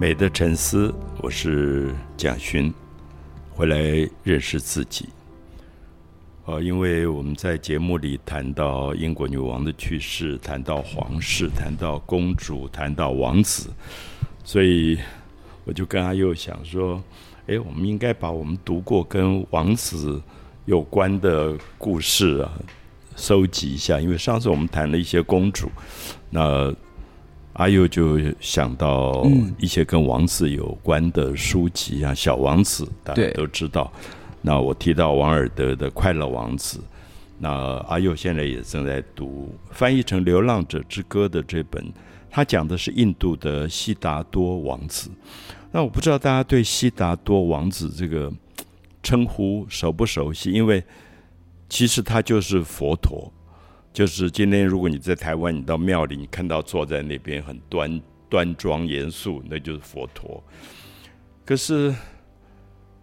美的沉思，我是蒋勋，回来认识自己。呃，因为我们在节目里谈到英国女王的去世，谈到皇室，谈到公主，谈到王子，所以我就跟阿佑想说，哎，我们应该把我们读过跟王子有关的故事啊，收集一下。因为上次我们谈了一些公主，那。阿佑就想到一些跟王子有关的书籍啊，《小王子》大家都知道。那我提到王尔德的《快乐王子》，那阿佑现在也正在读翻译成《流浪者之歌》的这本，他讲的是印度的悉达多王子。那我不知道大家对悉达多王子这个称呼熟不熟悉？因为其实他就是佛陀。就是今天，如果你在台湾，你到庙里，你看到坐在那边很端端庄严肃，那就是佛陀。可是，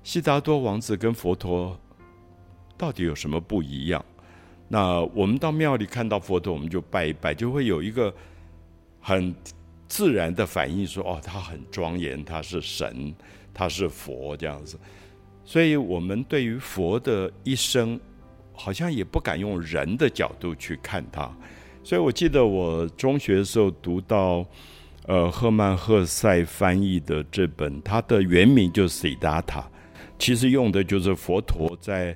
悉达多王子跟佛陀到底有什么不一样？那我们到庙里看到佛陀，我们就拜一拜，就会有一个很自然的反应，说：“哦，他很庄严，他是神，他是佛，这样子。”所以，我们对于佛的一生。好像也不敢用人的角度去看他，所以我记得我中学的时候读到，呃，赫曼赫塞翻译的这本，它的原名就是悉达塔其实用的就是佛陀在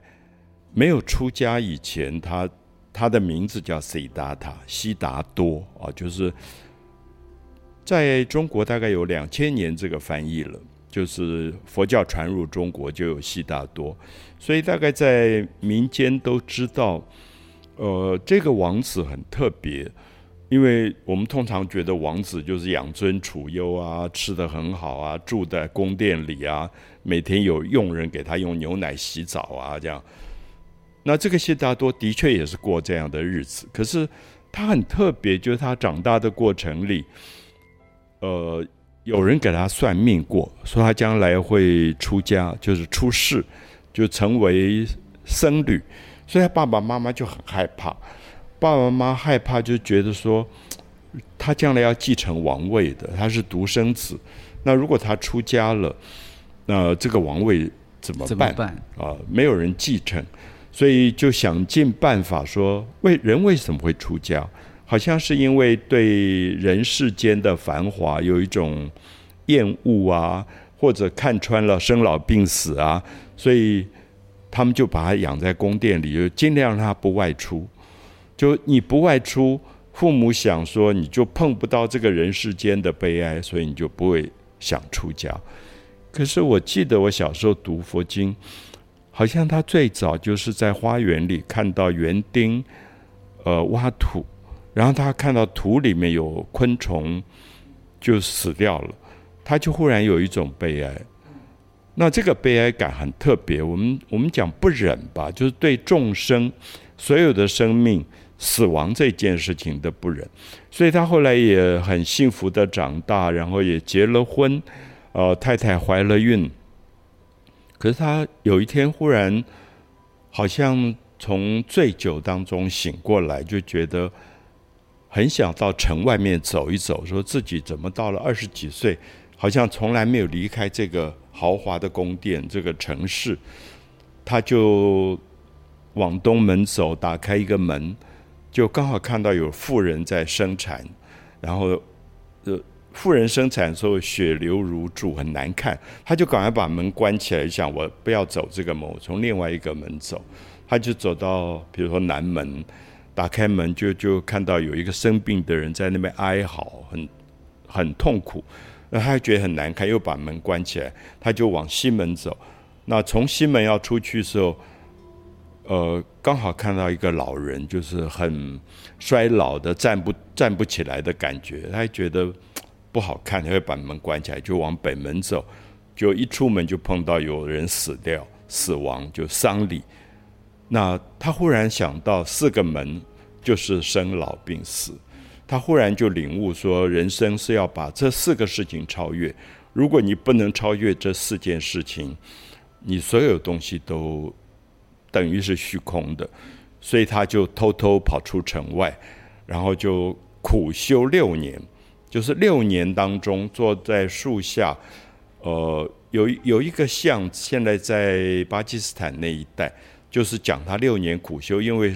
没有出家以前，他他的名字叫 Siddhartha，悉达多啊，就是在中国大概有两千年这个翻译了。就是佛教传入中国就有悉达多，所以大概在民间都知道，呃，这个王子很特别，因为我们通常觉得王子就是养尊处优啊，吃的很好啊，住在宫殿里啊，每天有佣人给他用牛奶洗澡啊，这样。那这个悉达多的确也是过这样的日子，可是他很特别，就是他长大的过程里，呃。有人给他算命过，说他将来会出家，就是出世，就成为僧侣，所以他爸爸妈妈就很害怕。爸爸妈妈害怕，就觉得说他将来要继承王位的，他是独生子。那如果他出家了，那这个王位怎么办？啊，没有人继承，所以就想尽办法说，为人为什么会出家？好像是因为对人世间的繁华有一种厌恶啊，或者看穿了生老病死啊，所以他们就把他养在宫殿里，就尽量让他不外出。就你不外出，父母想说你就碰不到这个人世间的悲哀，所以你就不会想出家。可是我记得我小时候读佛经，好像他最早就是在花园里看到园丁，呃，挖土。然后他看到土里面有昆虫，就死掉了，他就忽然有一种悲哀。那这个悲哀感很特别。我们我们讲不忍吧，就是对众生所有的生命死亡这件事情的不忍。所以他后来也很幸福的长大，然后也结了婚，呃，太太怀了孕。可是他有一天忽然好像从醉酒当中醒过来，就觉得。很想到城外面走一走，说自己怎么到了二十几岁，好像从来没有离开这个豪华的宫殿这个城市。他就往东门走，打开一个门，就刚好看到有妇人在生产，然后呃，妇人生产的时候血流如注，很难看。他就赶快把门关起来，想我不要走这个门，我从另外一个门走。他就走到比如说南门。打开门就就看到有一个生病的人在那边哀嚎，很很痛苦，那他觉得很难看，又把门关起来，他就往西门走。那从西门要出去的时候，呃，刚好看到一个老人，就是很衰老的，站不站不起来的感觉，他觉得不好看，他会把门关起来，就往北门走。就一出门就碰到有人死掉，死亡就丧礼。那他忽然想到四个门。就是生老病死，他忽然就领悟说，人生是要把这四个事情超越。如果你不能超越这四件事情，你所有东西都等于是虚空的。所以他就偷偷跑出城外，然后就苦修六年，就是六年当中坐在树下，呃，有有一个像，现在在巴基斯坦那一带，就是讲他六年苦修，因为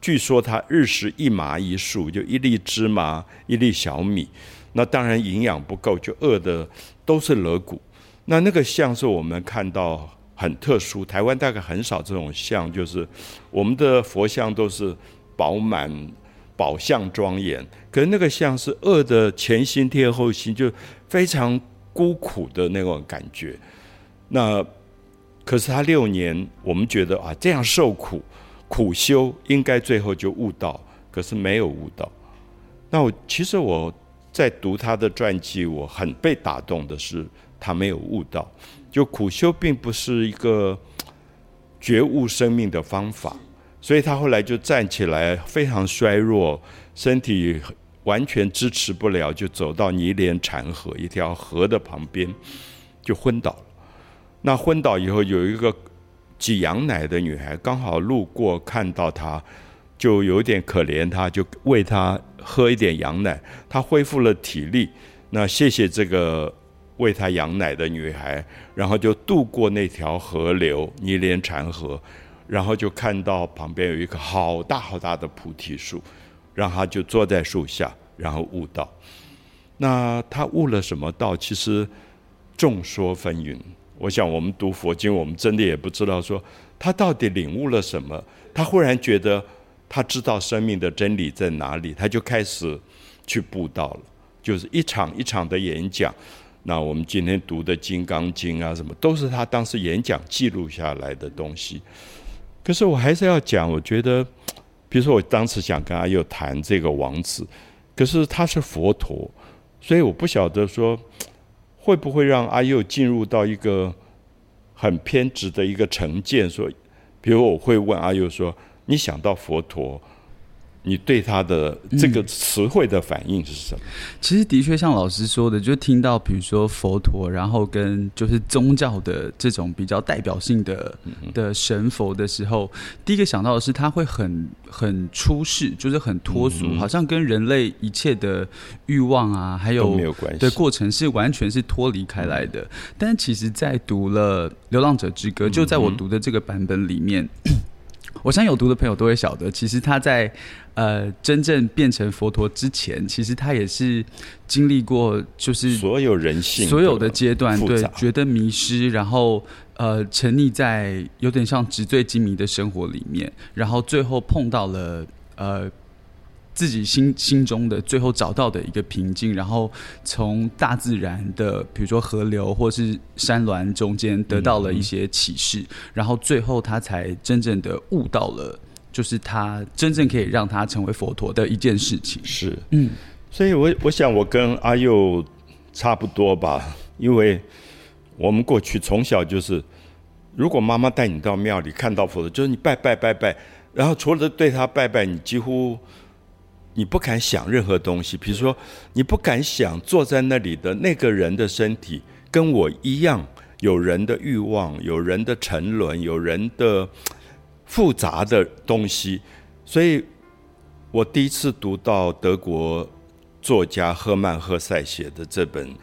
据说他日食一麻一粟，就一粒芝麻，一粒小米，那当然营养不够，就饿的都是肋骨。那那个像是我们看到很特殊，台湾大概很少这种像，就是我们的佛像都是饱满。宝相庄严，可是那个像是饿的前心贴后心，就非常孤苦的那种感觉。那可是他六年，我们觉得啊，这样受苦苦修，应该最后就悟道，可是没有悟道。那我其实我在读他的传记，我很被打动的是，他没有悟道。就苦修并不是一个觉悟生命的方法。所以他后来就站起来，非常衰弱，身体完全支持不了，就走到泥莲禅河一条河的旁边，就昏倒了。那昏倒以后，有一个挤羊奶的女孩刚好路过，看到他，就有点可怜他，就喂他喝一点羊奶，他恢复了体力。那谢谢这个喂他羊奶的女孩，然后就渡过那条河流泥莲禅河。然后就看到旁边有一棵好大好大的菩提树，让她就坐在树下，然后悟道。那他悟了什么道？其实众说纷纭。我想我们读佛经，我们真的也不知道说他到底领悟了什么。他忽然觉得他知道生命的真理在哪里，他就开始去布道了。就是一场一场的演讲。那我们今天读的《金刚经》啊，什么都是他当时演讲记录下来的东西。可是我还是要讲，我觉得，比如说我当时想跟阿佑谈这个王子，可是他是佛陀，所以我不晓得说会不会让阿佑进入到一个很偏执的一个成见，说，比如我会问阿佑说，你想到佛陀？你对他的这个词汇的反应是什么？其实的确像老师说的，就听到比如说佛陀，然后跟就是宗教的这种比较代表性的的神佛的时候，第一个想到的是他会很很出世，就是很脱俗，好像跟人类一切的欲望啊，还有没有关系的过程是完全是脱离开来的。但其实，在读了《流浪者之歌》，就在我读的这个版本里面。我相信有读的朋友都会晓得，其实他在呃真正变成佛陀之前，其实他也是经历过，就是所有人性所有的阶段，对，觉得迷失，然后呃沉溺在有点像纸醉金迷的生活里面，然后最后碰到了呃。自己心心中的最后找到的一个平静，然后从大自然的，比如说河流或是山峦中间得到了一些启示，然后最后他才真正的悟到了，就是他真正可以让他成为佛陀的一件事情。是，嗯，所以我我想我跟阿佑差不多吧，因为我们过去从小就是，如果妈妈带你到庙里看到佛陀，就是你拜拜拜拜，然后除了对他拜拜，你几乎。你不敢想任何东西，比如说，你不敢想坐在那里的那个人的身体跟我一样，有人的欲望，有人的沉沦，有人的复杂的东西。所以，我第一次读到德国作家赫曼·赫塞写的这本，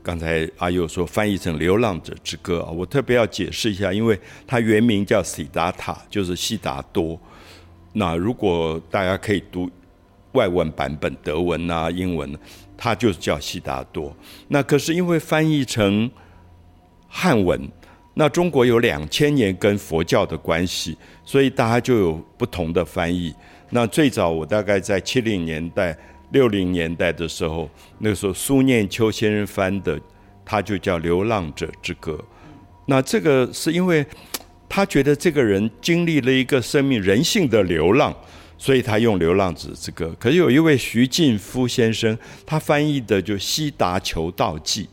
刚才阿佑说翻译成《流浪者之歌》啊，我特别要解释一下，因为它原名叫悉达塔，就是悉达多。那如果大家可以读。外文版本德文啊，英文，它就是叫悉达多。那可是因为翻译成汉文，那中国有两千年跟佛教的关系，所以大家就有不同的翻译。那最早我大概在七零年代、六零年代的时候，那个时候苏念秋先生翻的，他就叫《流浪者之歌》。那这个是因为他觉得这个人经历了一个生命人性的流浪。所以他用《流浪者之歌》，可是有一位徐进夫先生，他翻译的就《悉达求道记》，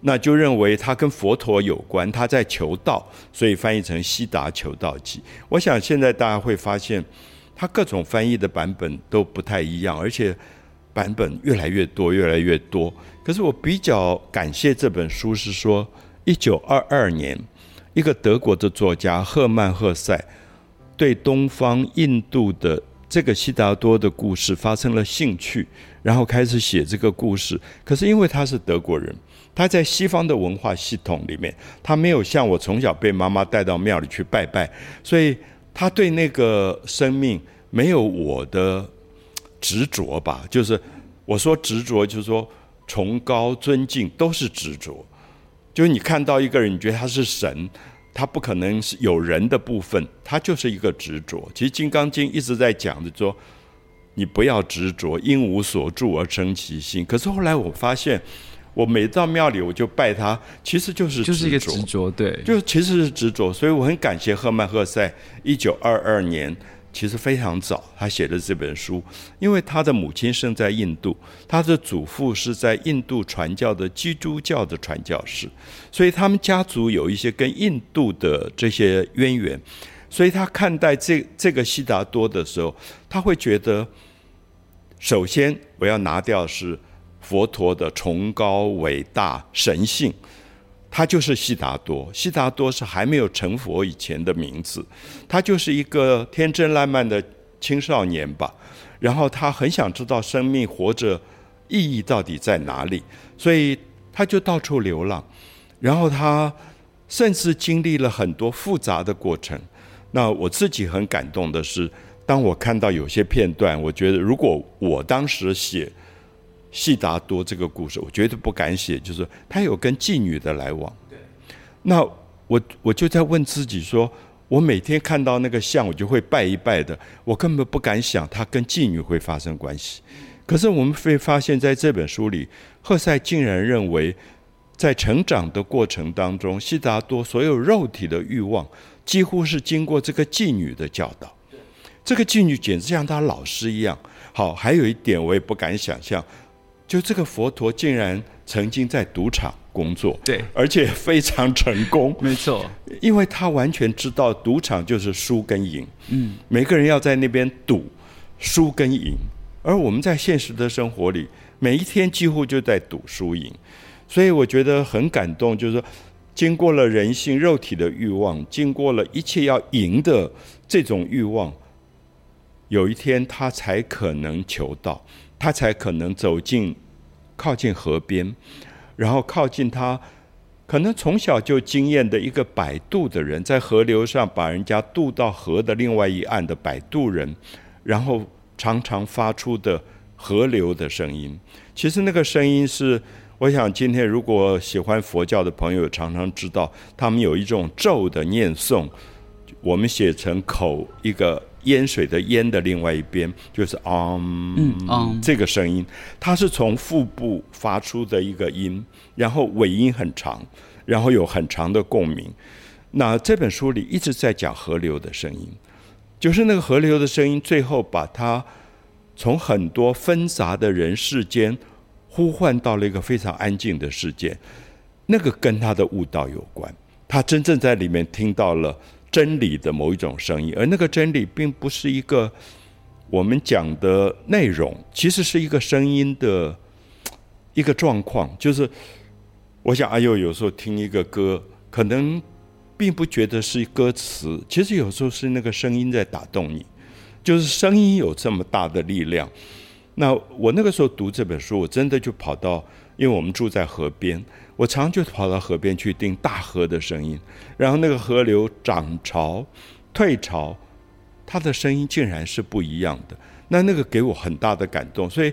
那就认为他跟佛陀有关，他在求道，所以翻译成《悉达求道记》。我想现在大家会发现，他各种翻译的版本都不太一样，而且版本越来越多，越来越多。可是我比较感谢这本书，是说一九二二年，一个德国的作家赫曼·赫塞。对东方印度的这个悉达多的故事发生了兴趣，然后开始写这个故事。可是因为他是德国人，他在西方的文化系统里面，他没有像我从小被妈妈带到庙里去拜拜，所以他对那个生命没有我的执着吧。就是我说执着，就是说崇高尊敬都是执着。就是你看到一个人，你觉得他是神。他不可能是有人的部分，他就是一个执着。其实《金刚经》一直在讲的说，你不要执着，因无所住而生其心。可是后来我发现，我每到庙里我就拜他，其实就是就是一个执着，对，就其实是执着。所以我很感谢赫曼·赫塞，一九二二年。其实非常早，他写的这本书，因为他的母亲生在印度，他的祖父是在印度传教的基督教的传教士，所以他们家族有一些跟印度的这些渊源，所以他看待这这个悉达多的时候，他会觉得，首先我要拿掉是佛陀的崇高伟大神性。他就是悉达多，悉达多是还没有成佛以前的名字，他就是一个天真烂漫的青少年吧。然后他很想知道生命活着意义到底在哪里，所以他就到处流浪。然后他甚至经历了很多复杂的过程。那我自己很感动的是，当我看到有些片段，我觉得如果我当时写。悉达多这个故事，我绝对不敢写。就是他有跟妓女的来往。对。那我我就在问自己说：我每天看到那个像，我就会拜一拜的。我根本不敢想他跟妓女会发生关系。可是我们会发现，在这本书里，赫塞竟然认为，在成长的过程当中，悉达多所有肉体的欲望，几乎是经过这个妓女的教导。这个妓女简直像他老师一样。好，还有一点我也不敢想象。就这个佛陀竟然曾经在赌场工作，对，而且非常成功。没错，因为他完全知道赌场就是输跟赢。嗯，每个人要在那边赌，输跟赢。而我们在现实的生活里，每一天几乎就在赌输赢。所以我觉得很感动，就是说，经过了人性肉体的欲望，经过了一切要赢的这种欲望，有一天他才可能求到。他才可能走进、靠近河边，然后靠近他可能从小就经验的一个摆渡的人，在河流上把人家渡到河的另外一岸的摆渡人，然后常常发出的河流的声音。其实那个声音是，我想今天如果喜欢佛教的朋友常常知道，他们有一种咒的念诵，我们写成口一个。淹水的淹的另外一边就是嗯嗯，这个声音，它是从腹部发出的一个音，然后尾音很长，然后有很长的共鸣。那这本书里一直在讲河流的声音，就是那个河流的声音，最后把它从很多纷杂的人世间呼唤到了一个非常安静的世界。那个跟他的悟道有关，他真正在里面听到了。真理的某一种声音，而那个真理并不是一个我们讲的内容，其实是一个声音的 一个状况。就是我想阿佑有时候听一个歌，可能并不觉得是歌词，其实有时候是那个声音在打动你。就是声音有这么大的力量。那我那个时候读这本书，我真的就跑到，因为我们住在河边。我常就跑到河边去听大河的声音，然后那个河流涨潮、退潮，它的声音竟然是不一样的。那那个给我很大的感动，所以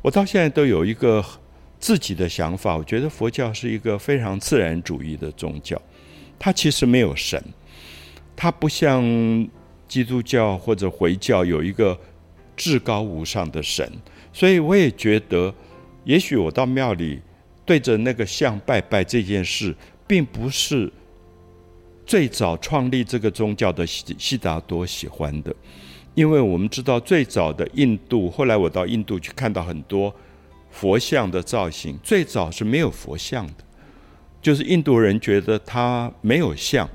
我到现在都有一个自己的想法。我觉得佛教是一个非常自然主义的宗教，它其实没有神，它不像基督教或者回教有一个至高无上的神。所以我也觉得，也许我到庙里。对着那个像拜拜这件事，并不是最早创立这个宗教的悉悉达多喜欢的，因为我们知道最早的印度，后来我到印度去看到很多佛像的造型，最早是没有佛像的，就是印度人觉得它没有像，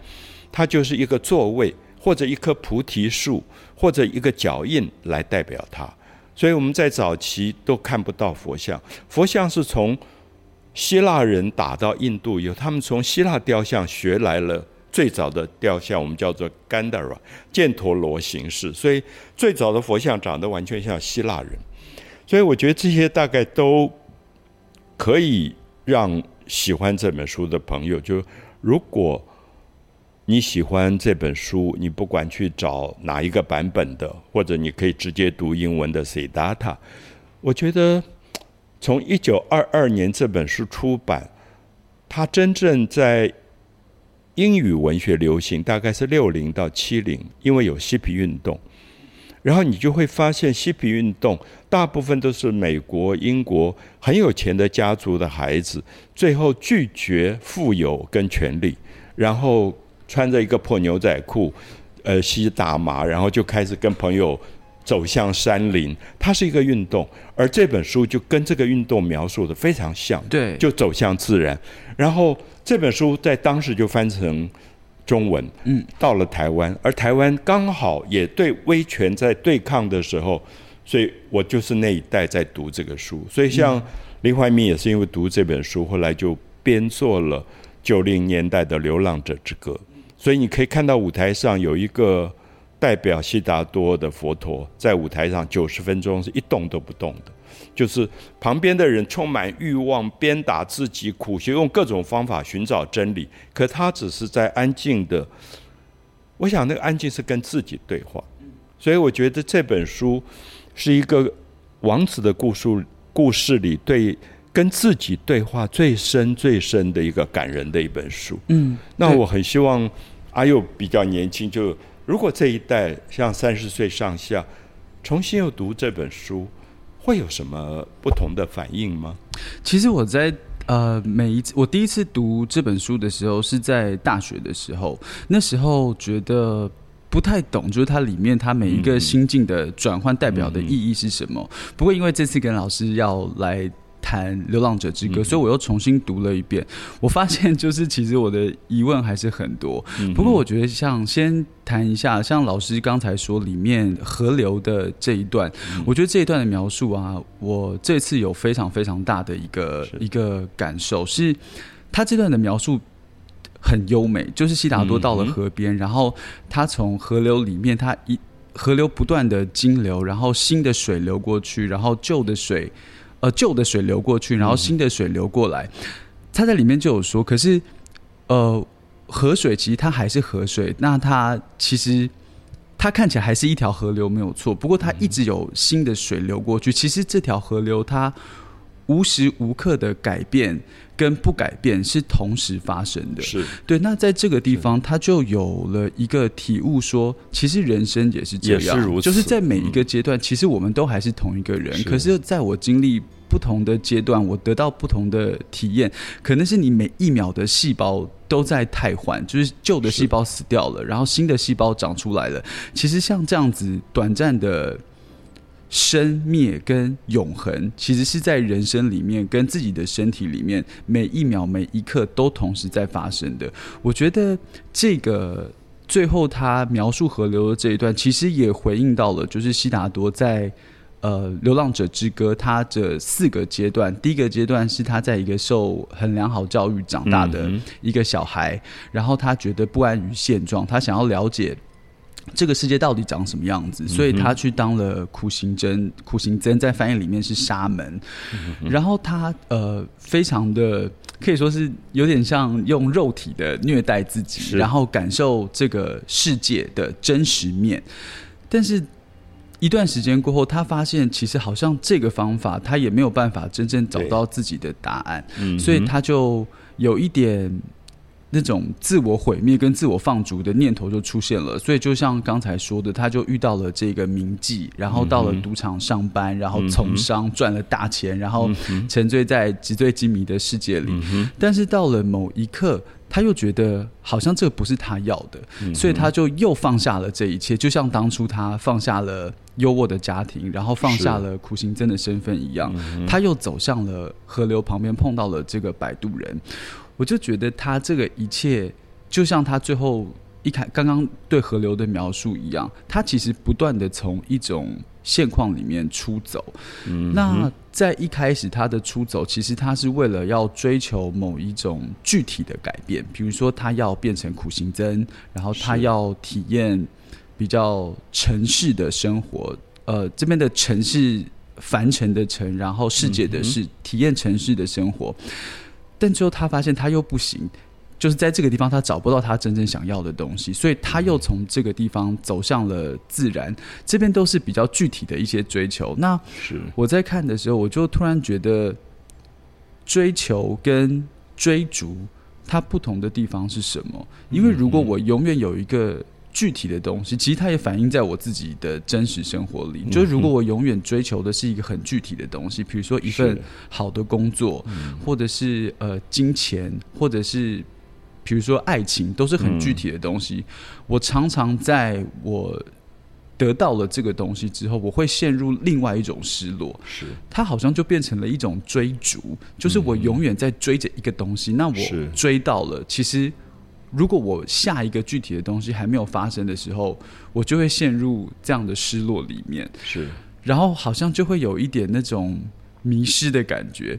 它就是一个座位或者一棵菩提树或者一个脚印来代表它，所以我们在早期都看不到佛像，佛像是从。希腊人打到印度以后，他们从希腊雕像学来了最早的雕像，我们叫做 Gandhara 犍陀罗形式，所以最早的佛像长得完全像希腊人。所以我觉得这些大概都可以让喜欢这本书的朋友，就如果你喜欢这本书，你不管去找哪一个版本的，或者你可以直接读英文的 Cita 我觉得从一九二二年这本书出版，它真正在英语文学流行大概是六零到七零，因为有嬉皮运动。然后你就会发现，嬉皮运动大部分都是美国、英国很有钱的家族的孩子，最后拒绝富有跟权力，然后穿着一个破牛仔裤，呃，吸大麻，然后就开始跟朋友走向山林。它是一个运动，而这本书就跟这个运动描述的非常像，对，就走向自然。然后这本书在当时就翻成。中文，嗯，到了台湾，而台湾刚好也对威权在对抗的时候，所以我就是那一代在读这个书。所以像林怀民也是因为读这本书，后来就编作了九零年代的《流浪者之歌》。所以你可以看到舞台上有一个代表悉达多的佛陀在舞台上九十分钟是一动都不动的。就是旁边的人充满欲望，鞭打自己，苦学用各种方法寻找真理。可他只是在安静的，我想那个安静是跟自己对话。所以我觉得这本书是一个王子的故事故事里对跟自己对话最深最深的一个感人的一本书。嗯，那我很希望阿佑比较年轻，就如果这一代像三十岁上下重新又读这本书。会有什么不同的反应吗？其实我在呃每一次我第一次读这本书的时候是在大学的时候，那时候觉得不太懂，就是它里面它每一个心境的转换代表的意义是什么。不过因为这次跟老师要来。谈《流浪者之歌》，所以我又重新读了一遍。我发现，就是其实我的疑问还是很多。不过，我觉得像先谈一下，像老师刚才说里面河流的这一段，我觉得这一段的描述啊，我这次有非常非常大的一个一个感受，是他这段的描述很优美。就是悉达多到了河边，然后他从河流里面，他一河流不断的经流，然后新的水流过去，然后旧的水。呃，旧的水流过去，然后新的水流过来。他在里面就有说，可是，呃，河水其实它还是河水，那它其实它看起来还是一条河流，没有错。不过它一直有新的水流过去，其实这条河流它无时无刻的改变跟不改变是同时发生的。是对。那在这个地方，他就有了一个体悟，说其实人生也是这样，就是在每一个阶段，其实我们都还是同一个人。可是在我经历。不同的阶段，我得到不同的体验，可能是你每一秒的细胞都在汰换，就是旧的细胞死掉了，然后新的细胞长出来了。其实像这样子短暂的生灭跟永恒，其实是在人生里面跟自己的身体里面每一秒每一刻都同时在发生的。我觉得这个最后他描述河流的这一段，其实也回应到了，就是悉达多在。呃，流浪者之歌，他这四个阶段，第一个阶段是他在一个受很良好教育长大的一个小孩，然后他觉得不安于现状，他想要了解这个世界到底长什么样子，所以他去当了苦行僧。苦行僧在翻译里面是沙门，然后他呃，非常的可以说是有点像用肉体的虐待自己，然后感受这个世界的真实面，但是。一段时间过后，他发现其实好像这个方法他也没有办法真正找到自己的答案，所以他就有一点那种自我毁灭跟自我放逐的念头就出现了。所以就像刚才说的，他就遇到了这个名妓，然后到了赌场上班，然后从商赚了大钱，然后沉醉在纸醉金迷的世界里。但是到了某一刻。他又觉得好像这个不是他要的，所以他就又放下了这一切，就像当初他放下了优渥的家庭，然后放下了苦行僧的身份一样，他又走向了河流旁边，碰到了这个摆渡人。我就觉得他这个一切，就像他最后一开刚刚对河流的描述一样，他其实不断的从一种。现况里面出走。那在一开始他的出走，其实他是为了要追求某一种具体的改变，比如说他要变成苦行僧，然后他要体验比较城市的生活。呃，这边的城市凡尘的尘，然后世界的世体验城市的生活。但最后他发现他又不行。就是在这个地方，他找不到他真正想要的东西，所以他又从这个地方走向了自然。这边都是比较具体的一些追求。那是我在看的时候，我就突然觉得，追求跟追逐它不同的地方是什么？因为如果我永远有一个具体的东西，其实它也反映在我自己的真实生活里。就是如果我永远追求的是一个很具体的东西，比如说一份好的工作，或者是呃金钱，或者是。比如说爱情都是很具体的东西，我常常在我得到了这个东西之后，我会陷入另外一种失落。是，它好像就变成了一种追逐，就是我永远在追着一个东西。那我追到了，其实如果我下一个具体的东西还没有发生的时候，我就会陷入这样的失落里面。是，然后好像就会有一点那种迷失的感觉。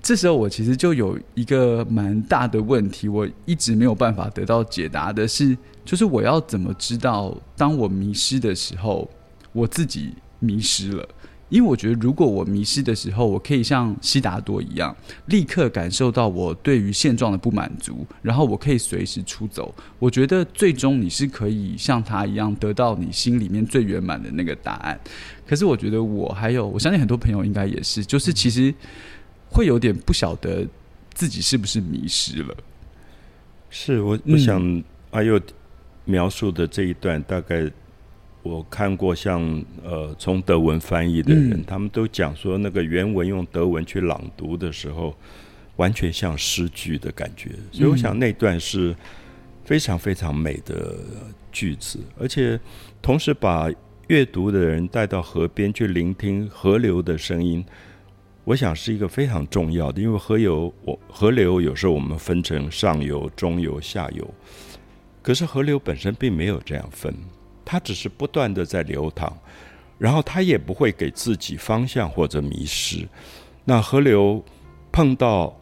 这时候我其实就有一个蛮大的问题，我一直没有办法得到解答的是，就是我要怎么知道当我迷失的时候，我自己迷失了？因为我觉得如果我迷失的时候，我可以像悉达多一样，立刻感受到我对于现状的不满足，然后我可以随时出走。我觉得最终你是可以像他一样得到你心里面最圆满的那个答案。可是我觉得我还有，我相信很多朋友应该也是，就是其实。会有点不晓得自己是不是迷失了。是我，我想阿佑描述的这一段，大概我看过，像呃，从德文翻译的人，他们都讲说，那个原文用德文去朗读的时候，完全像诗句的感觉。所以我想那段是非常非常美的句子，而且同时把阅读的人带到河边去聆听河流的声音。我想是一个非常重要的，因为河流，我河流有时候我们分成上游、中游、下游，可是河流本身并没有这样分，它只是不断的在流淌，然后它也不会给自己方向或者迷失。那河流碰到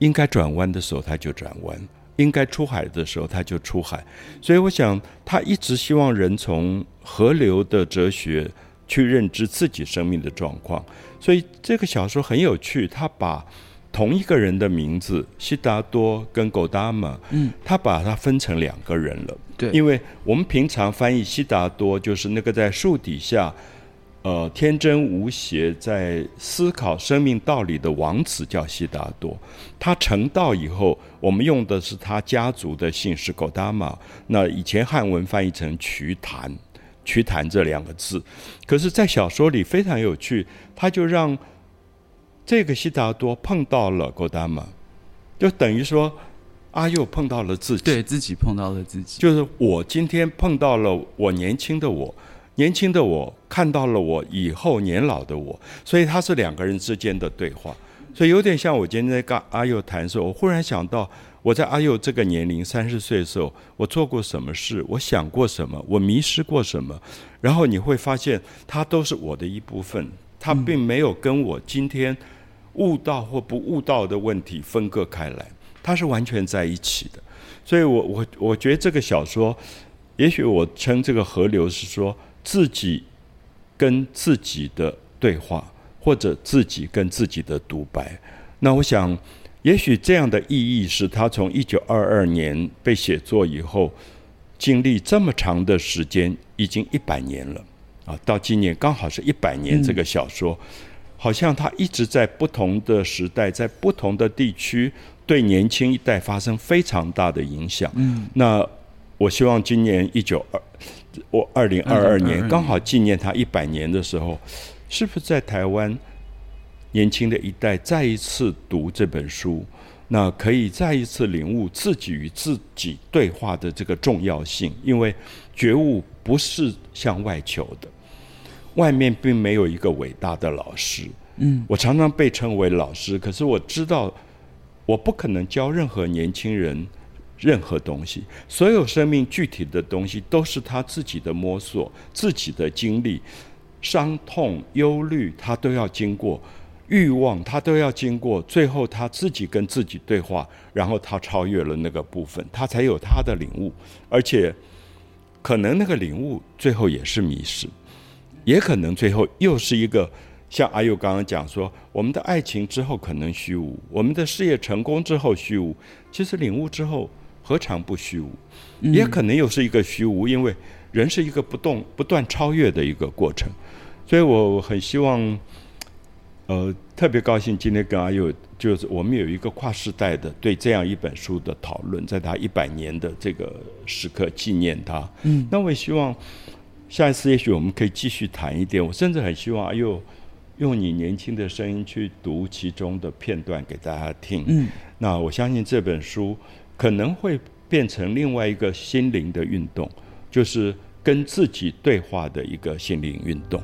应该转弯的时候，它就转弯；应该出海的时候，它就出海。所以，我想他一直希望人从河流的哲学去认知自己生命的状况。所以这个小说很有趣，他把同一个人的名字悉达多跟狗达玛，嗯，他把它分成两个人了。对，因为我们平常翻译悉达多就是那个在树底下，呃，天真无邪在思考生命道理的王子叫悉达多。他成道以后，我们用的是他家族的姓氏狗达玛。那以前汉文翻译成瞿昙。瞿昙这两个字，可是，在小说里非常有趣，他就让这个悉达多碰到了戈达玛，就等于说阿佑碰到了自己，对自己碰到了自己，就是我今天碰到了我年轻的我，年轻的我看到了我以后年老的我，所以他是两个人之间的对话，所以有点像我今天跟阿佑谈的时候，我忽然想到。我在阿佑这个年龄三十岁的时候，我做过什么事？我想过什么？我迷失过什么？然后你会发现，它都是我的一部分，它并没有跟我今天悟道或不悟道的问题分割开来，它是完全在一起的。所以，我我我觉得这个小说，也许我称这个河流是说自己跟自己的对话，或者自己跟自己的独白。那我想。也许这样的意义是他从一九二二年被写作以后，经历这么长的时间，已经一百年了啊！到今年刚好是一百年。这个小说，好像他一直在不同的时代，在不同的地区，对年轻一代发生非常大的影响。嗯，那我希望今年一九二，我二零二二年刚好纪念他一百年的时候，是不是在台湾？年轻的一代再一次读这本书，那可以再一次领悟自己与自己对话的这个重要性。因为觉悟不是向外求的，外面并没有一个伟大的老师。嗯，我常常被称为老师，可是我知道我不可能教任何年轻人任何东西。所有生命具体的东西都是他自己的摸索、自己的经历。伤痛、忧虑，他都要经过；欲望，他都要经过。最后，他自己跟自己对话，然后他超越了那个部分，他才有他的领悟。而且，可能那个领悟最后也是迷失，也可能最后又是一个像阿佑刚刚讲说，我们的爱情之后可能虚无，我们的事业成功之后虚无。其实领悟之后何尝不虚无？也可能又是一个虚无，因为人是一个不动、不断超越的一个过程。所以我很希望，呃，特别高兴今天跟阿佑，就是我们有一个跨时代的对这样一本书的讨论，在他一百年的这个时刻纪念他。嗯，那我也希望下一次也许我们可以继续谈一点。我甚至很希望哎呦用你年轻的声音去读其中的片段给大家听。嗯，那我相信这本书可能会变成另外一个心灵的运动，就是跟自己对话的一个心灵运动。